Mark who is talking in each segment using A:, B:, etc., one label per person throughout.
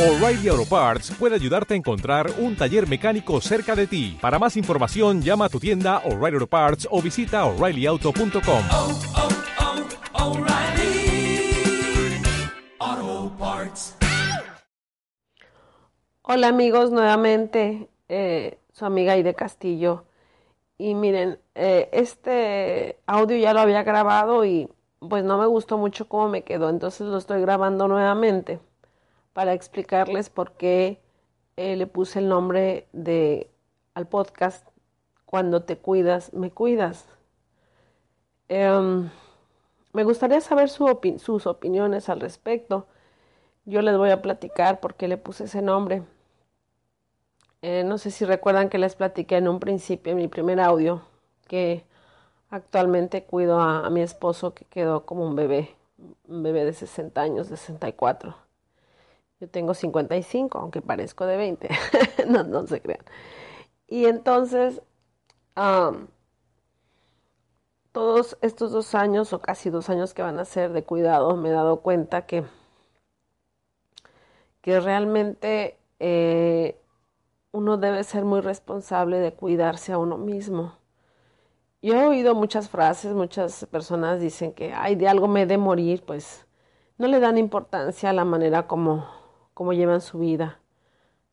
A: O'Reilly Auto Parts puede ayudarte a encontrar un taller mecánico cerca de ti. Para más información, llama a tu tienda O'Reilly Auto Parts o visita oreillyauto.com.
B: oh, oh, Parts.
C: Hola amigos, nuevamente eh, su amiga Aide Castillo. Y miren, eh, este audio ya lo había grabado y pues no me gustó mucho cómo me quedó, entonces lo estoy grabando nuevamente para explicarles por qué eh, le puse el nombre de al podcast Cuando te cuidas, me cuidas. Em, me gustaría saber sus opiniones al respecto. Yo les voy a platicar por qué le puse ese nombre. Eh, no sé si recuerdan que les platiqué en un principio, en mi primer audio, que actualmente cuido a, a mi esposo que quedó como un bebé, un bebé de 60 años, de 64. Yo tengo 55, aunque parezco de 20. no, no se crean. Y entonces, todos estos dos años o casi dos años que van a ser de cuidado, me he dado cuenta que, que realmente eh, uno debe ser muy responsable de cuidarse a uno mismo. Yo he oído muchas frases, muchas personas dicen que, ay, de algo me he de morir, pues no le dan importancia a la manera como, como llevan su vida.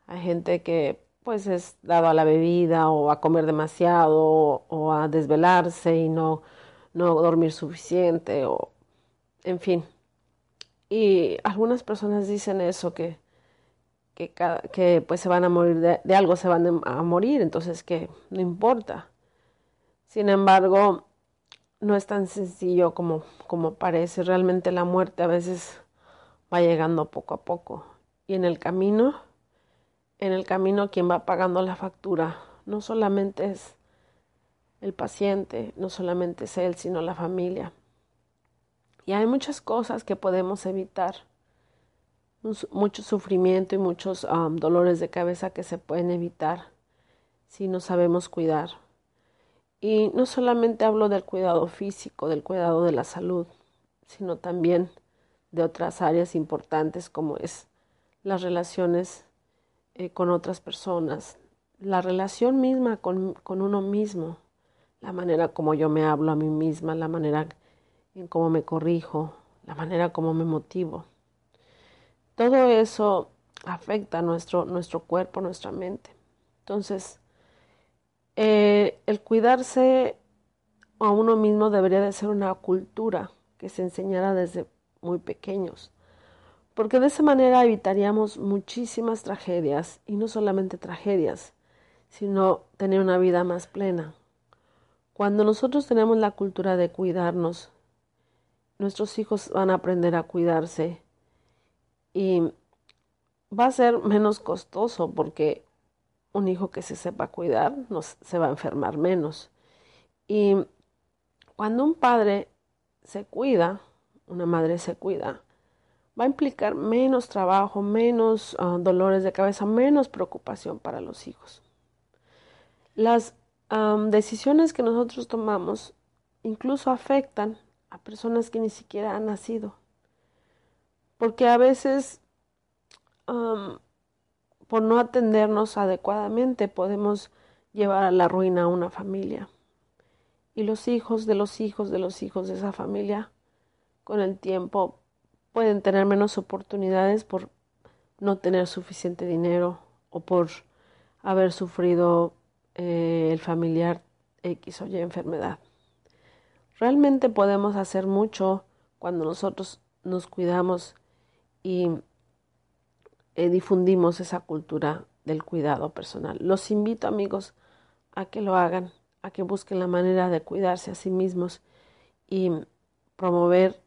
C: Hay gente que pues es dado a la bebida o a comer demasiado o, a desvelarse y no, no dormir suficiente o en fin. Y algunas personas dicen eso, que, que, que pues se van a morir de, de algo, se van a morir, entonces que no importa. Sin embargo, no es tan sencillo como, como parece. Realmente la muerte a veces va llegando poco a poco. Y en el camino, en el camino quien va pagando la factura no solamente es el paciente, no solamente es él, sino la familia. Y hay muchas cosas que podemos evitar, mucho sufrimiento y muchos am, dolores de cabeza que se pueden evitar si no sabemos cuidar. Y no solamente hablo del cuidado físico, del cuidado de la salud, sino también de otras áreas importantes como es las relaciones eh, con otras personas, la relación misma con, con uno mismo, la manera como yo me hablo a mí misma, la manera en cómo me corrijo, la manera como me motivo. Todo eso afecta nuestro, nuestro cuerpo, nuestra mente. Entonces, eh, el cuidarse a uno mismo debería de ser una cultura que se enseñara desde muy pequeños, porque de esa manera evitaríamos muchísimas tragedias, y no solamente tragedias, sino tener una vida más plena. Cuando nosotros tenemos la cultura de cuidarnos, nuestros hijos van a aprender a cuidarse y va a ser menos costoso porque un hijo que se sepa cuidar no s- se va a enfermar menos. Y cuando un padre se cuida, una madre se cuida, va a implicar menos trabajo, menos ah, dolores de cabeza, menos preocupación para los hijos. Las am, decisiones que nosotros tomamos incluso afectan a personas que ni siquiera han nacido. Porque a veces am, por no atendernos adecuadamente podemos llevar a la ruina a una familia. Y los hijos de los hijos de los hijos de esa familia con el tiempo pueden tener menos oportunidades por no tener suficiente dinero o por haber sufrido eh, el familiar X o Y enfermedad. Realmente podemos hacer mucho cuando nosotros nos cuidamos y eh, difundimos esa cultura del cuidado personal. Los invito amigos a que lo hagan, a que busquen la manera de cuidarse a sí mismos y promover